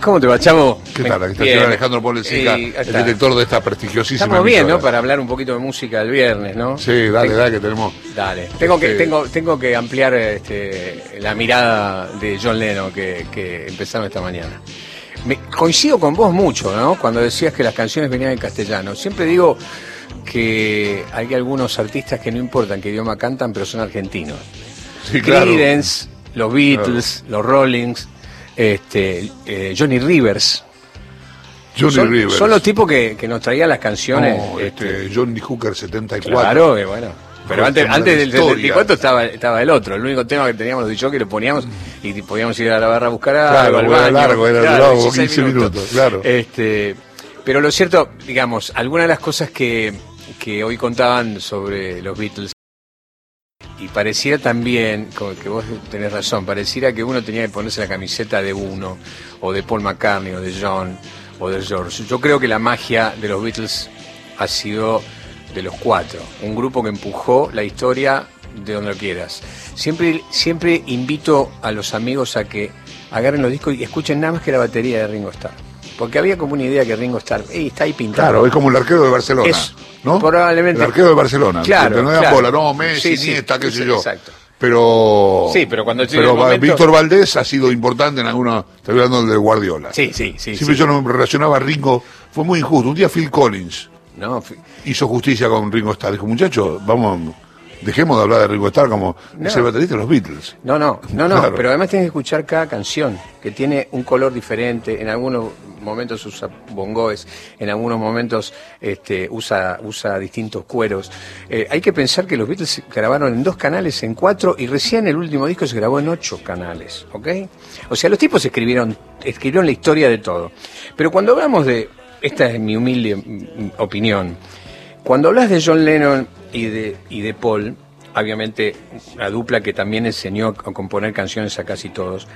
¿Cómo te va, chavo? ¿Qué tal? Aquí está Alejandro ahí el director de esta prestigiosísima Estamos bien, ¿no? Para hablar un poquito de música el viernes, ¿no? Sí, dale, Tengo- dale, que tenemos... Dale. Tengo que, Este- tengo, tengo que ampliar este, la mirada de John Lennon que, que empezaron esta mañana. Me, coincido con vos mucho, ¿no? Cuando decías que las canciones venían en castellano. Siempre digo que hay algunos artistas que no importan qué idioma cantan, pero son argentinos. Sí, claro. Creedence, los Beatles, los Rollings, este, eh, Johnny Rivers. Johnny son, Rivers. son los tipos que, que nos traían las canciones. No, este, este, Johnny Hooker 74. Claro, que bueno. Pero antes, antes del historia. 74 estaba, estaba el otro. El único tema que teníamos los dicho que lo poníamos y podíamos ir a la barra a buscar algo, Claro, al era baño. largo, era Claro, 16 15 minutos, claro. Este, pero lo cierto, digamos, algunas de las cosas que, que hoy contaban sobre los Beatles y pareciera también, como que vos tenés razón, pareciera que uno tenía que ponerse la camiseta de uno, o de Paul McCartney, o de John, o de George. Yo creo que la magia de los Beatles ha sido de los cuatro, un grupo que empujó la historia de donde quieras. Siempre, siempre invito a los amigos a que agarren los discos y escuchen nada más que la batería de Ringo Starr. Porque había como una idea que Ringo Starr, "Ey, está ahí pintado. Claro, es como el arquero de Barcelona. Es- ¿no? probablemente- El arquero de Barcelona. Claro, Que no claro. bola, no, Messi, Sí, qué sé yo. exacto. Pero. Sí, pero cuando Pero el momento- Víctor Valdés ha sido importante en alguna. Estoy hablando de Guardiola. Sí, sí, sí. Siempre sí. yo no me relacionaba a Ringo. Fue muy injusto. Un día Phil Collins No, hizo justicia con Ringo Starr. Dijo, muchachos, vamos, dejemos de hablar de Ringo Starr como No. es el baterista de los Beatles. No, no, no, no, Claro. pero además tienes que escuchar cada canción, que tiene un color diferente, en algunos momentos usa bongoes, en algunos momentos este, usa, usa distintos cueros. Eh, hay que pensar que los Beatles grabaron en dos canales, en cuatro, y recién el último disco se grabó en ocho canales, ¿ok? O sea, los tipos escribieron, escribieron la historia de todo. Pero cuando hablamos de, esta es mi humilde mm, opinión, cuando hablas de John Lennon y de, y de Paul, obviamente la dupla que también enseñó a componer canciones a casi todos,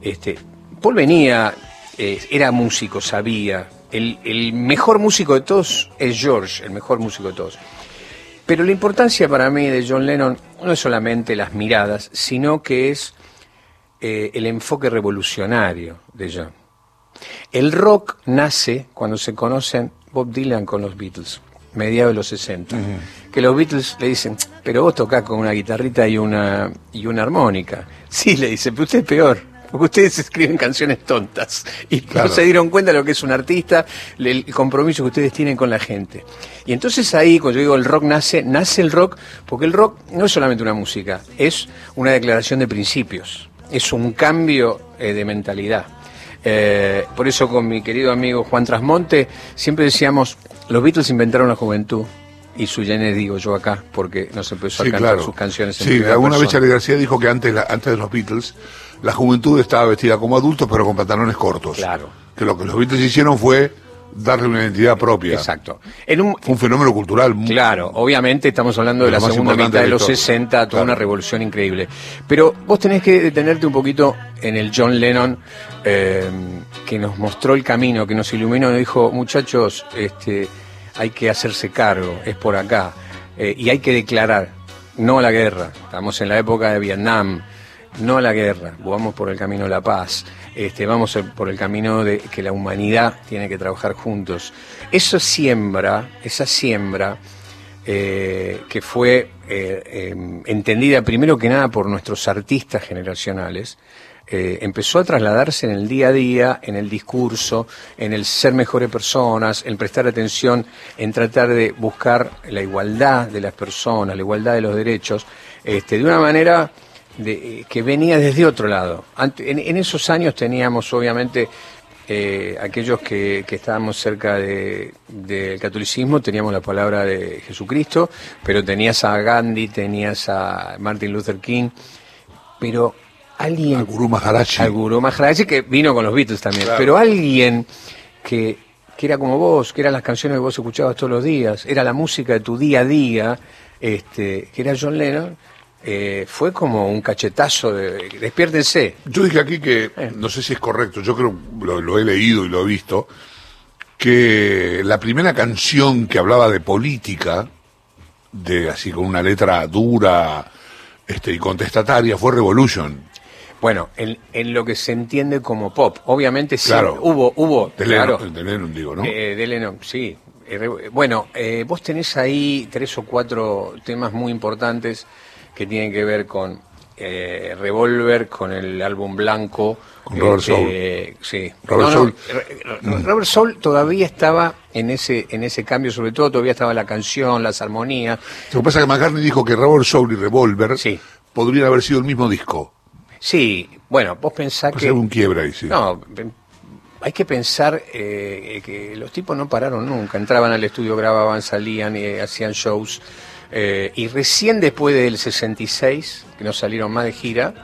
este, Paul venía, eh, era músico, sabía, el, el mejor músico de todos es George, el mejor músico de todos. Pero la importancia para mí de John Lennon no es solamente las miradas, sino que es eh, el enfoque revolucionario de John. El rock nace cuando se conocen Bob Dylan con los Beatles, mediados de los 60. Que los Beatles le dicen, pero vos tocás con una guitarrita y una, y una armónica. Sí, le dice, pero usted es peor. Porque ustedes escriben canciones tontas y Claro. no se dieron cuenta de lo que es un artista, el compromiso que ustedes tienen con la gente. Y entonces ahí, cuando yo digo el rock nace, nace el rock, porque el rock no es solamente una música, es una declaración de principios, es un cambio eh, de mentalidad. Eh, por eso con mi querido amigo Juan Trasmonte siempre decíamos, los Beatles inventaron la juventud. Y su Janet digo yo acá, porque nos empezó a Sí, cantar claro. sus canciones en Sí, alguna vez. Charlie García dijo que antes, la- antes de los Beatles, la juventud estaba vestida como adultos, pero con pantalones cortos. Claro. Que lo que los Beatles hicieron fue darle una identidad propia. Exacto. En un, Fue un fenómeno cultural muy- Claro, obviamente estamos hablando de la segunda mitad de los historia. 60, toda Claro. una revolución increíble. Pero vos tenés que detenerte un poquito en el John Lennon, eh, que nos mostró el camino, que nos iluminó, nos dijo, muchachos, este, hay que hacerse cargo, es por acá, eh, y hay que declarar, no a la guerra, estamos en la época de Vietnam, no a la guerra, vamos por el camino de la paz, este, vamos por el camino de que la humanidad tiene que trabajar juntos. Eso siembra, esa siembra, eh, que fue eh, eh, entendida primero que nada por nuestros artistas generacionales, eh, empezó a trasladarse en el día a día, en el discurso, en el ser mejores personas, en prestar atención, en tratar de buscar la igualdad de las personas, la igualdad de los derechos, este, de una manera de- que venía desde otro lado. Ante- en, en esos años teníamos obviamente eh, aquellos que, que estábamos cerca de- del catolicismo teníamos la palabra de Jesucristo, pero tenías a Gandhi, tenías a Martin Luther King, pero alguien Al Gurú Maharaji. al Gurú Maharaji, que vino con los Beatles también, Claro. pero alguien que, que era como vos, que eran las canciones que vos escuchabas todos los días, era la música de tu día a día, este, que era John Lennon, eh, fue como un cachetazo de despiértense. Yo dije aquí que, Eh. no sé si es correcto, yo creo, lo, lo he leído y lo he visto, que la primera canción que hablaba de política, de así con una letra dura este, y contestataria, fue Revolution. Bueno, en, en lo que se entiende como pop. Obviamente sí, Claro. hubo, hubo, De claro. Lennon, de Lennon, digo, ¿no? Eh, de Lennon, sí. Eh, Bueno, eh, vos tenés ahí tres o cuatro temas muy importantes que tienen que ver con eh, Revolver, con el álbum blanco. Con Robert este, Sí. Robert No, Soul. Robert Soul todavía estaba en ese, en ese cambio, sobre todo todavía estaba la canción, las armonías. Lo que pasa es que McCartney dijo que Robert Soul y Revolver Sí. podrían haber sido el mismo disco. Sí, bueno, vos pensás Pues que... hay un quiebre ahí, sí. No, hay que pensar eh, que los tipos no pararon nunca. Entraban al estudio, grababan, salían, eh, hacían shows. Eh, y recién después del 66, que no salieron más de gira,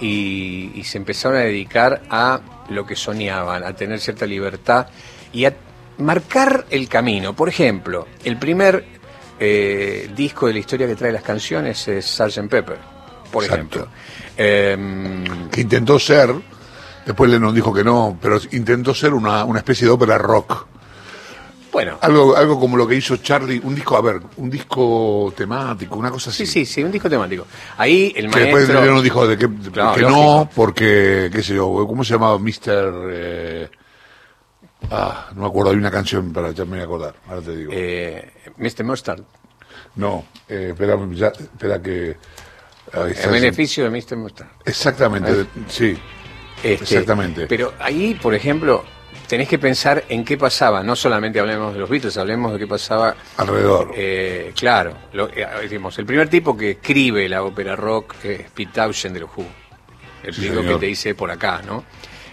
y, y se empezaron a dedicar a lo que soñaban, a tener cierta libertad y a marcar el camino. Por ejemplo, el primer eh, disco de la historia que trae las canciones es Sgt. Pepper, por Exacto. ejemplo. Em, Que intentó ser, después Lennon dijo que no, pero intentó ser una, una especie de ópera rock. Bueno, Algo, algo como lo que hizo Charlie, un disco, a ver, un disco temático, una cosa así. Sí, sí, sí, un disco temático. Ahí el Que después maestro... Lennon dijo de que, de Claro, que lógico. no, porque, qué sé yo, ¿cómo se llamaba? Mr. eh, ah, no me acuerdo, hay una canción para ya me voy a acordar, ahora te digo. eh, Mr. Mustard. no, eh, espera, ya- espera que... ahí está. El beneficio de Mr. Mustard. Exactamente, sí. Este, Exactamente. Pero ahí, por ejemplo, tenés que pensar en qué pasaba. No solamente hablemos de los Beatles, hablemos de qué pasaba... Alrededor. eh, claro, lo- eh, digamos, el primer tipo que escribe la ópera rock es Pete Townshend de los Who. El Sí, tipo que te dice por acá, ¿no?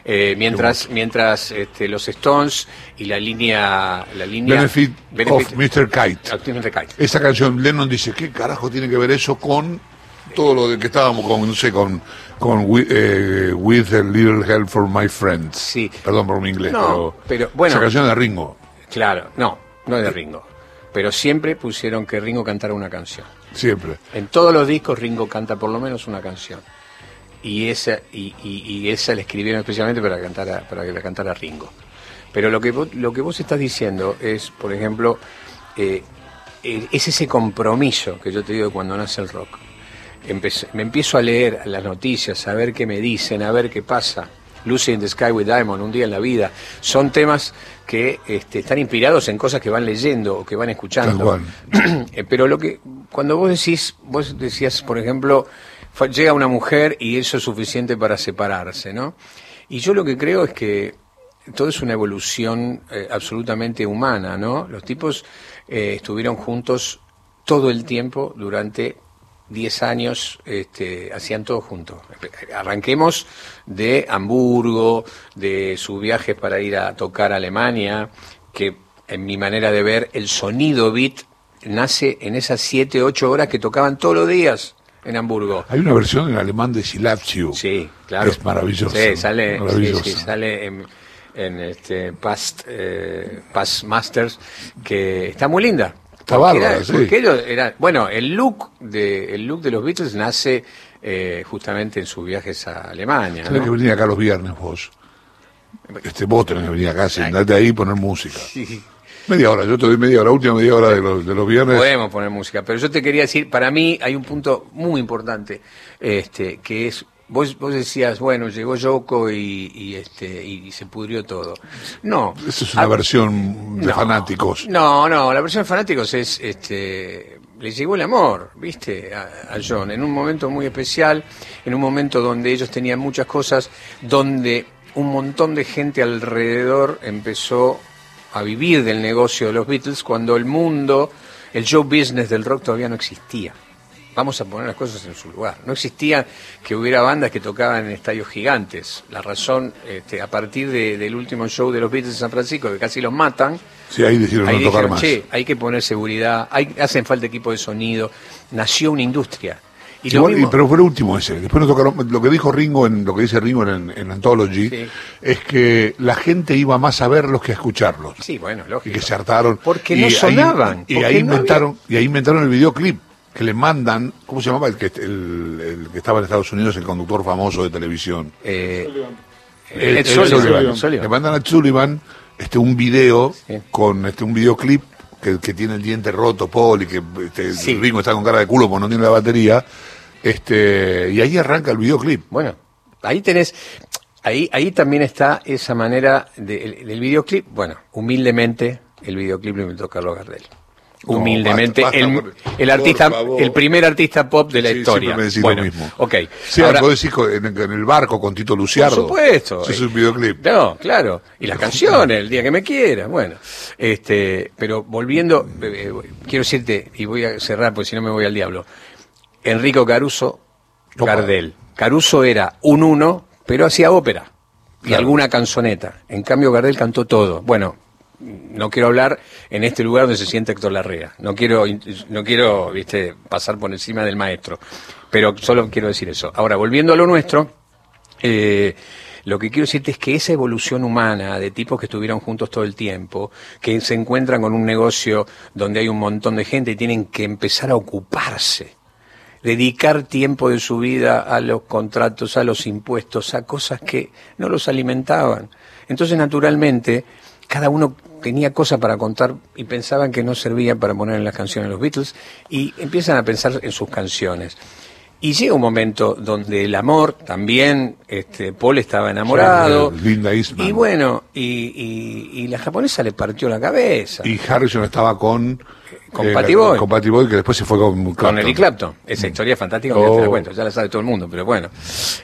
Eh, mientras mientras este, los Stones y la línea la línea Benefit, of Mr. Kite. Activamente Kite. Esa canción, Lennon dice, ¿qué carajo tiene que ver eso con todo lo de que estábamos con, no sé, con, con With, eh, with a Little Help for My Friends? Sí. Perdón por mi inglés, No, pero, pero, bueno. Esa canción de Ringo, Claro, no, no es de Ringo. Pero siempre pusieron que Ringo cantara una canción. siempre. En todos los discos Ringo canta por lo menos una canción. Y esa, y, y- y esa la escribieron especialmente para, cantar para que la cantara Ringo. Pero lo que, vos, lo que vos estás diciendo es, por ejemplo, eh, es ese compromiso que yo te digo de cuando nace el rock. Empecé- me empiezo a leer las noticias, a ver qué me dicen, a ver qué pasa. Lucy in the Sky with Diamond, Un día en la vida. Son temas que este, están inspirados en cosas que van leyendo o que van escuchando. Eh, Pero lo que cuando vos decís, vos decías, por ejemplo, llega una mujer y eso es suficiente para separarse, ¿no? Y yo lo que creo es que todo es una evolución eh, absolutamente humana, ¿no? Los tipos eh, estuvieron juntos todo el tiempo durante 10 años, este, hacían todo juntos. Arranquemos de Hamburgo, de sus viajes para ir a tocar a Alemania, que en mi manera de ver el sonido beat nace en esas 7, 8 horas que tocaban todos los días en Hamburgo. Hay una versión en alemán de You. Sí, claro. Es maravilloso. Sí, sale, sí, maravilloso. sí, sale en, en este Past, eh, Past Masters, que está muy linda. Está Porque era- sí. porque ellos eran- bueno, el look de el look de los Beatles nace eh, justamente en sus viajes a Alemania. Tenés que venir acá los viernes vos. Este, vos tenés que venir acá, sentarte ahí y poner música. Sí. Media hora, yo te doy media hora, última media hora de los, de los viernes. Podemos poner música, pero yo te quería decir, para mí hay un punto muy importante, este, que es, vos, vos decías, bueno, llegó Yoko y, y, este, y se pudrió todo. No. Esa es una Ah, versión de no. fanáticos. No, no, la versión de fanáticos es, este, le llegó el amor, viste, a, a John, en un momento muy especial, en un momento donde ellos tenían muchas cosas, donde un montón de gente alrededor empezó a vivir del negocio de los Beatles cuando el mundo, el show business del rock todavía no existía. Vamos a poner las cosas en su lugar. No existía que hubiera bandas que tocaban en estadios gigantes. La razón, este, a partir de- del último show de los Beatles en San Francisco, que casi los matan, Sí, ahí decidieron Ahí no tocar dijeron, más. che, hay que poner seguridad, hay, hacen falta equipo de sonido, nació una industria. Y lo Igual, y- mismo- pero fue el último ese. Después no tocaron. Lo que dijo Ringo, en lo que dice Ringo en, en Anthology, Sí. es que la gente iba más a verlos que a escucharlos. sí, bueno, Y lógico. que se hartaron. Porque Y no ahí- sonaban, y ahí no inventaron, y ahí inventaron el videoclip que le mandan, ¿cómo se llamaba? El que, el, el que estaba en Estados Unidos, el conductor famoso de televisión. Eh, Ed Ed Sullivan, Sullivan. Sullivan. Le mandan a Sullivan este, un video Sí. con este, un videoclip que, que tiene el diente roto, Paul, y que este, Sí. Ringo está con cara de culo porque no tiene la batería. Este, y ahí arranca el videoclip. Bueno, ahí tenés, ahí, ahí también está esa manera de- del videoclip. Bueno, humildemente, el videoclip lo inventó Carlos Gardel. Humildemente, basta, el, por- el artista, el primer artista pop de la Sí, historia. me decís bueno, lo mismo. ok. Sí, Ahora- vos decís en, en el barco con Tito Luciardo. por supuesto. Es un videoclip. No, claro. Y las canciones, el día que me quiera. Bueno, este, pero volviendo, eh, eh, quiero decirte, y voy a cerrar porque si no me voy al diablo. Enrico Caruso. Gardel. Caruso era un uno, pero hacía ópera y Claro. alguna canzoneta. En cambio, Gardel cantó todo. Bueno, no quiero hablar en este lugar donde se siente Héctor Larrea. No quiero, no quiero, viste, pasar por encima del maestro. Pero solo quiero decir eso. Ahora, volviendo a lo nuestro, eh, lo que quiero decirte es que esa evolución humana de tipos que estuvieron juntos todo el tiempo, que se encuentran con un negocio donde hay un montón de gente y tienen que empezar a ocuparse, dedicar tiempo de su vida a los contratos, a los impuestos, a cosas que no los alimentaban. Entonces, naturalmente, cada uno tenía cosas para contar y pensaban que no servían para poner en las canciones los Beatles y empiezan a pensar en sus canciones. Y llega un momento donde el amor también, este, Paul estaba enamorado. Sí, Linda Eastman. Y bueno, y, y- y la japonesa le partió la cabeza. Y Harrison estaba con... Con eh, Patty Boy. Con Patty Boy, que después se fue con con Clapton. Eric Clapton. Esa historia es fantástica, porque ya te la Oh. cuento, ya la sabe todo el mundo, pero bueno.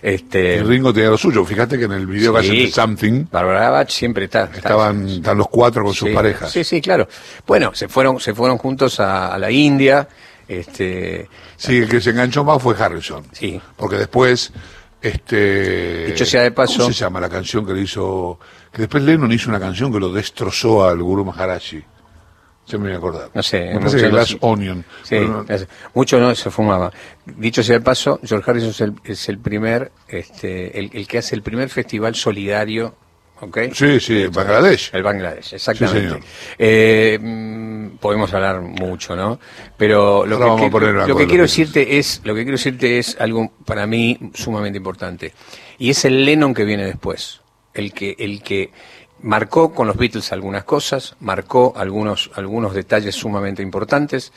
Este, Y Ringo tenía lo suyo. Fíjate que en el video que Sí. hacen de Something Barbara Bach siempre está. está- estaban, están los cuatro con sus parejas. Sí, sí, claro. Bueno, se fueron, se fueron juntos a, a la India. Este, Sí, el que se enganchó más fue Harrison. Sí. Porque después, este... Dicho sea de paso- ¿Cómo se llama la canción que le hizo... Que después Lennon hizo una canción que lo destrozó al Guru Maharaji. Se me voy a acordar. No sé, Me parece que no Glass. Onion. Sí, no- mucho no se fumaba. Dicho sea de paso, George Harrison es el, es el primer, este, el, el que hace el primer festival solidario, ¿ok? Sí, sí, Bangladesh. El Bangladesh, exactamente. señor. Eh, mm, podemos hablar mucho, ¿no? Pero lo Ahora que, lo quiero decirte es, lo que quiero decirte es algo para mí sumamente importante. Y es el Lennon que viene después. El que, el que marcó con los Beatles algunas cosas, marcó algunos, algunos detalles sumamente importantes.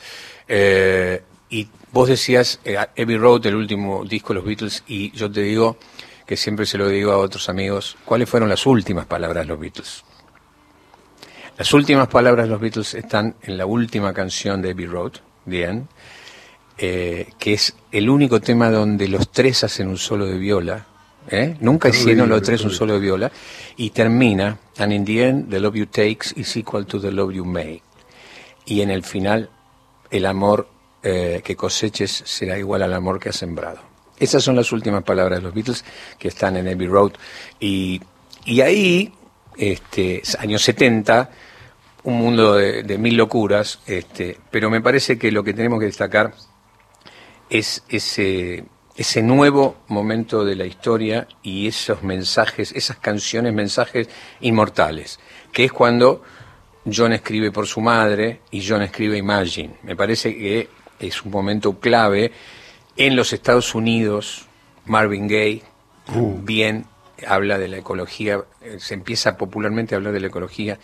eh, y vos decías eh, Abbey Road, el último disco de los Beatles, y yo te digo que siempre se lo digo a otros amigos, ¿cuáles fueron las últimas palabras de los Beatles? Las últimas palabras de los Beatles están en la última canción de Abbey Road, The End, eh, que es el único tema donde los tres hacen un solo de viola. ¿eh? Nunca hicieron los tres un solo de viola. Y termina, and in the end, the love you takes is equal to the love you make. Y en el final, el amor eh, que coseches será igual al amor que has sembrado. Esas son las últimas palabras de los Beatles que están en Abbey Road. Y, y ahí, este, años 70, un mundo de, mil locuras, este, pero me parece que lo que tenemos que destacar es ese, ese nuevo momento de la historia y esos mensajes, esas canciones, mensajes inmortales, que es cuando John escribe por su madre y John escribe Imagine. Me parece que es un momento clave. En los Estados Unidos, Marvin Gaye, bien, habla de la ecología, eh, se empieza popularmente a hablar de la ecología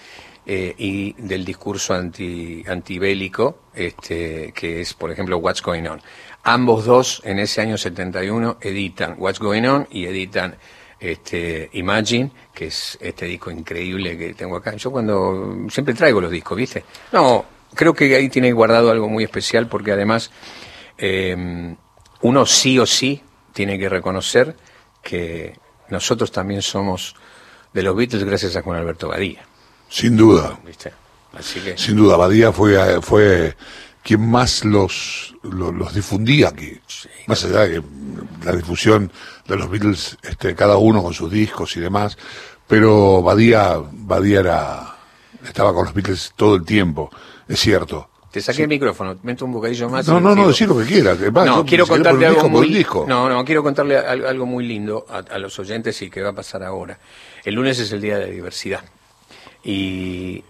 eh, y del discurso anti, antibélico, este, que es, por ejemplo, What's Going On. Ambos dos, en ese año 71, editan What's Going On y editan este, Imagine, que es este disco increíble que tengo acá. Yo cuando siempre traigo los discos, ¿viste? No, creo que ahí tiene guardado algo muy especial porque además eh, uno sí o sí tiene que reconocer que nosotros también somos de los Beatles gracias a Juan Alberto Badía, Sin duda. ¿viste? Así que Sin duda, Badía fue, fue quien más los, los, los difundía aquí. Más allá de que la difusión de los Beatles, este, cada uno con sus discos y demás, pero Badía, Badía era, estaba con los Beatles todo el tiempo, es cierto. Te saqué el micrófono, meto un bocadillo más. No, no, no, decir lo que quieras. No, quiero el algo muy disco. No, no, quiero contarle al- algo muy lindo a, a los oyentes y que va a pasar ahora. El lunes es el día de la diversidad y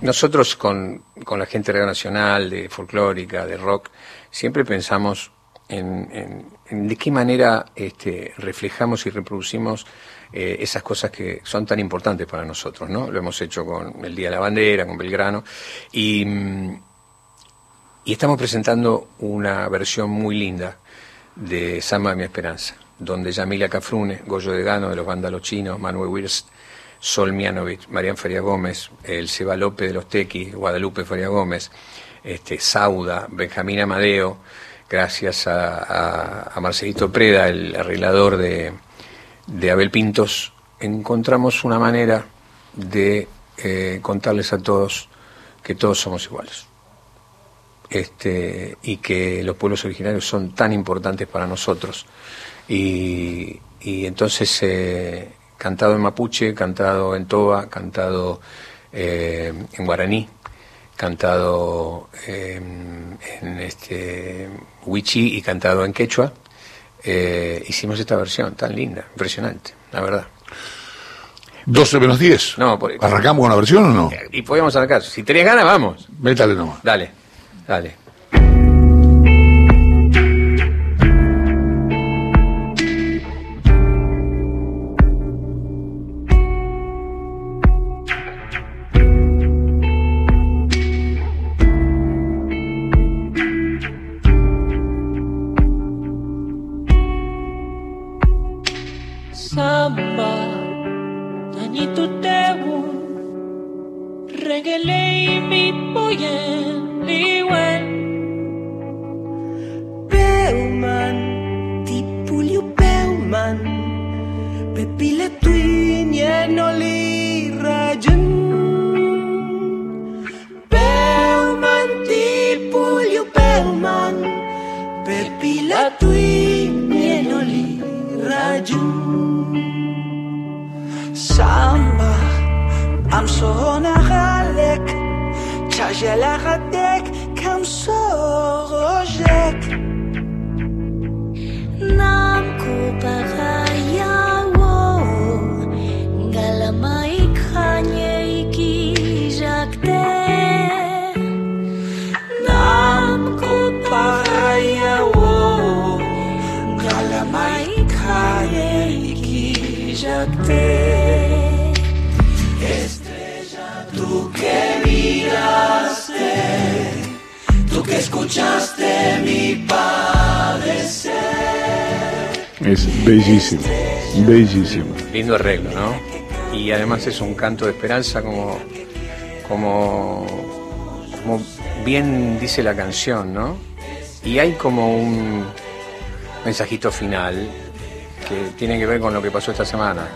nosotros con, con la gente de Radio Nacional, de folclórica, de rock, siempre pensamos en, en- en de qué manera este, reflejamos y reproducimos eh, esas cosas que son tan importantes para nosotros, ¿no? Lo hemos hecho con el Día de la Bandera, con Belgrano y mm, y estamos presentando una versión muy linda de Samba de mi Esperanza. donde Yamila Cafrune, Goyo de Gano de los Vándalos Chinos, Manuel Wirst, Sol Mianovich, Marián Feria Gómez, el Seba López de los Tequis, Guadalupe Feria Gómez, este, Sauda, Benjamín Amadeo, gracias a, Marcelito Preda, el arreglador de, Abel Pintos, encontramos una manera de eh, contarles a todos que todos somos iguales. Este, y que los pueblos originarios son tan importantes para nosotros. Y, entonces, eh, cantado en mapuche, cantado en toba, cantado eh, en guaraní, cantado en este wichi y cantado en quechua, eh, hicimos esta versión tan linda, impresionante, la verdad. 12 menos 10. No, ¿Arrancamos con la versión o no? Y podemos arrancar. Si tenés ganas, vamos. Métale nomás. Dale, عليه שלך עתק dale. Lindo arreglo, ¿no? Y además es un canto de esperanza como, como, como bien dice la canción, ¿no? Y hay como un mensajito final que tiene que ver con lo que pasó esta semana.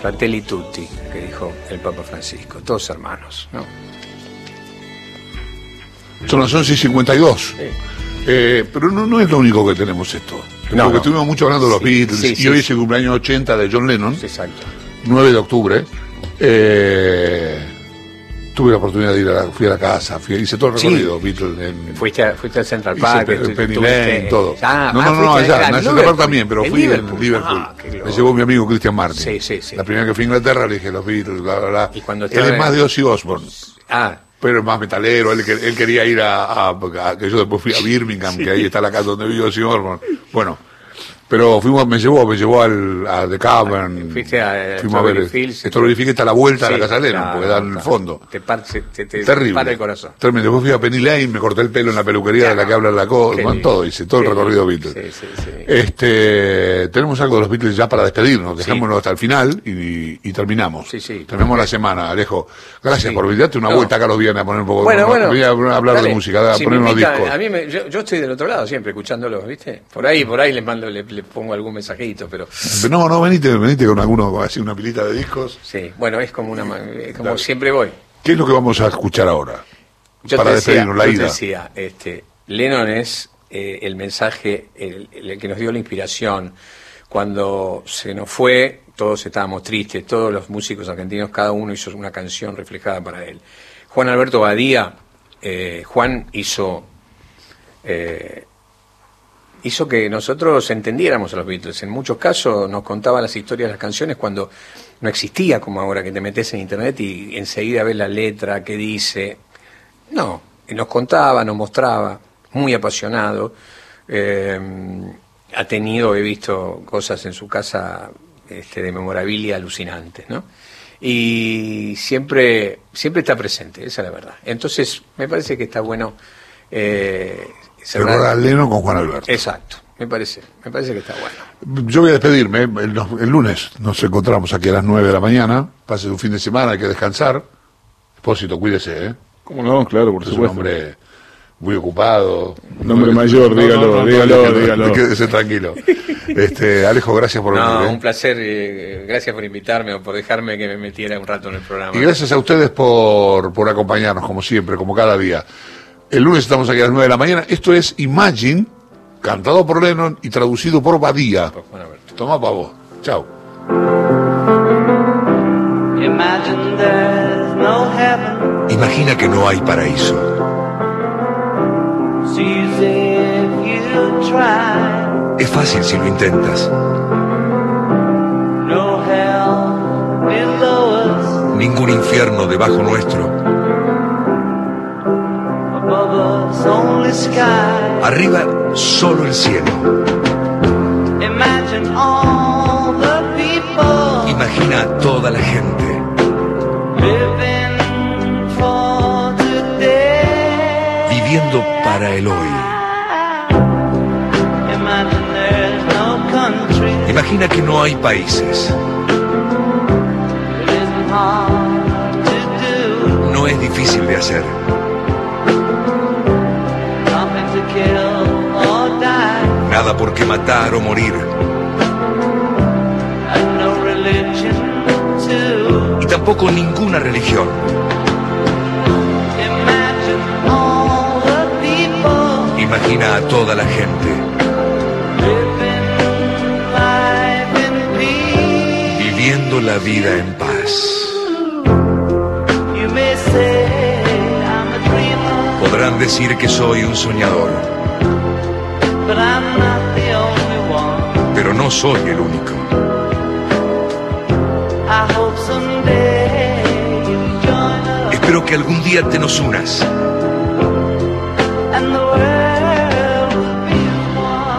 Fratelli tutti, que dijo el Papa Francisco, todos hermanos, ¿no? Son las 11 y 52. Eh, pero no, no es lo único que tenemos esto. No, Porque estuvimos mucho hablando de los Beatles y hoy es el cumpleaños 80 de John Lennon. Exacto. 9 de octubre. Eh, tuve la oportunidad de ir a la, fui a la casa, fui, hice todo el recorrido Beatles. En, fuiste, a, fuiste al Central Park, hice Penny Lane, todo. Ah, no, no, no, allá, en el Central Park también, pero fui en Liverpool. Ah, Me llevó mi amigo Christian Martin. Sí, sí, sí. La primera que fui a Inglaterra le dije los Beatles, bla, bla, bla. Y cuando Él es más de Ozzy Osbourne. Ah, pero es más metalero, él, él quería ir a, a, que yo después fui a Birmingham, que ahí está la casa donde vivió Ozzy Osbourne. Bueno, pero fuimos, me llevó, me llevó al, a The Cavern. Fuiste a, fuimos a ver. Fields, Fields está a la vuelta a la casa Lennon, porque da en el fondo. Te, par, te, te Terrible. para el corazón. Tremendo. Después fui a Penny Lane, me corté el pelo en la peluquería de la que habla la cosa, con todo, hice todo el recorrido Beatles. Sí, sí, sí. Este, tenemos algo de los Beatles ya para despedirnos, dejámoslo hasta el final y, y terminamos. Sí, sí. Terminamos la semana, Alejo. Gracias por darte una vuelta acá los viernes a poner un poco bueno, bueno, voy a hablar de música, a poner unos discos. A mí me, yo, yo, estoy del otro lado siempre escuchándolos, ¿viste? Por ahí, por ahí les mando, le, le pongo algún mensaje pero... No, no, venite, venite con alguno, así una pilita de discos. Sí, bueno, es como una como siempre voy. ¿Qué es lo que vamos a escuchar ahora? para despedirnos, la ida. decía, este, Lennon es eh, el mensaje, el, que nos dio la inspiración. Cuando se nos fue, todos estábamos tristes, todos los músicos argentinos, cada uno hizo una canción reflejada para él. Juan Alberto Badía, eh, Juan hizo eh, hizo que nosotros entendiéramos a los Beatles. En muchos casos nos contaba las historias de las canciones cuando no existía como ahora que te metes en internet y enseguida ves la letra, qué dice. No, nos contaba, nos mostraba, muy apasionado. Eh, ha tenido, he visto cosas en su casa este, de memorabilia alucinantes, ¿no? Y siempre, siempre está presente, esa es la verdad. Entonces, me parece que está bueno eh, Recordar a Leno con Juan Alberto. Exacto, Me parece, me parece que está bueno. Yo voy a despedirme. El, el lunes nos encontramos aquí a las 9 de la mañana. Pase un fin de semana, hay que descansar. Expósito, cuídese, ¿eh? ¿Cómo no? Claro, por Es un supuesto. hombre muy ocupado. Un hombre mayor, dígalo, dígalo, dígalo. Quédese tranquilo. Este, Alejo, gracias por No, venir. ¿eh? un placer. eh, gracias por invitarme o por dejarme que me metiera un rato en el programa. Y gracias a ustedes por, por acompañarnos, como siempre, como cada día. El lunes estamos aquí a las 9 de la mañana. Esto es Imagine, cantado por Lennon y traducido por Badía. Toma pa' vos. Chao. Imagina que no hay paraíso. Es fácil si lo intentas. Ningún infierno debajo nuestro. Arriba solo el cielo. Imagina a toda la gente viviendo para el hoy. Imagina que no hay países. No es difícil de hacer. Nada por qué matar o morir. Y tampoco ninguna religión. Imagina a toda la gente viviendo la vida en paz. Podrán decir que soy un soñador, pero no soy el único. Espero que algún día te nos unas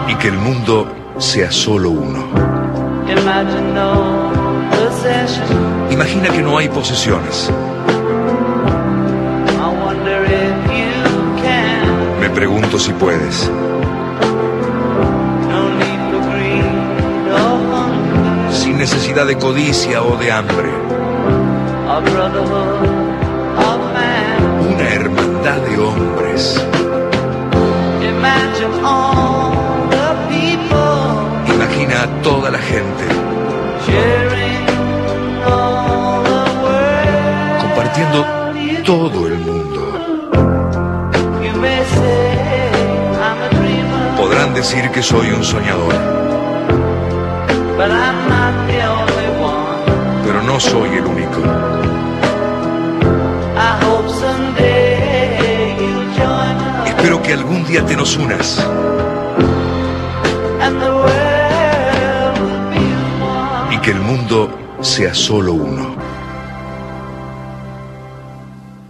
y que el mundo sea solo uno. Imagina que no hay posesiones. Me pregunto si puedes. Necesidad de codicia o de hambre. Una hermandad de hombres. Imagina a toda la gente compartiendo todo el mundo. Podrán decir que soy un soñador, no soy el único. Espero que algún día te nos unas y que el mundo sea solo uno.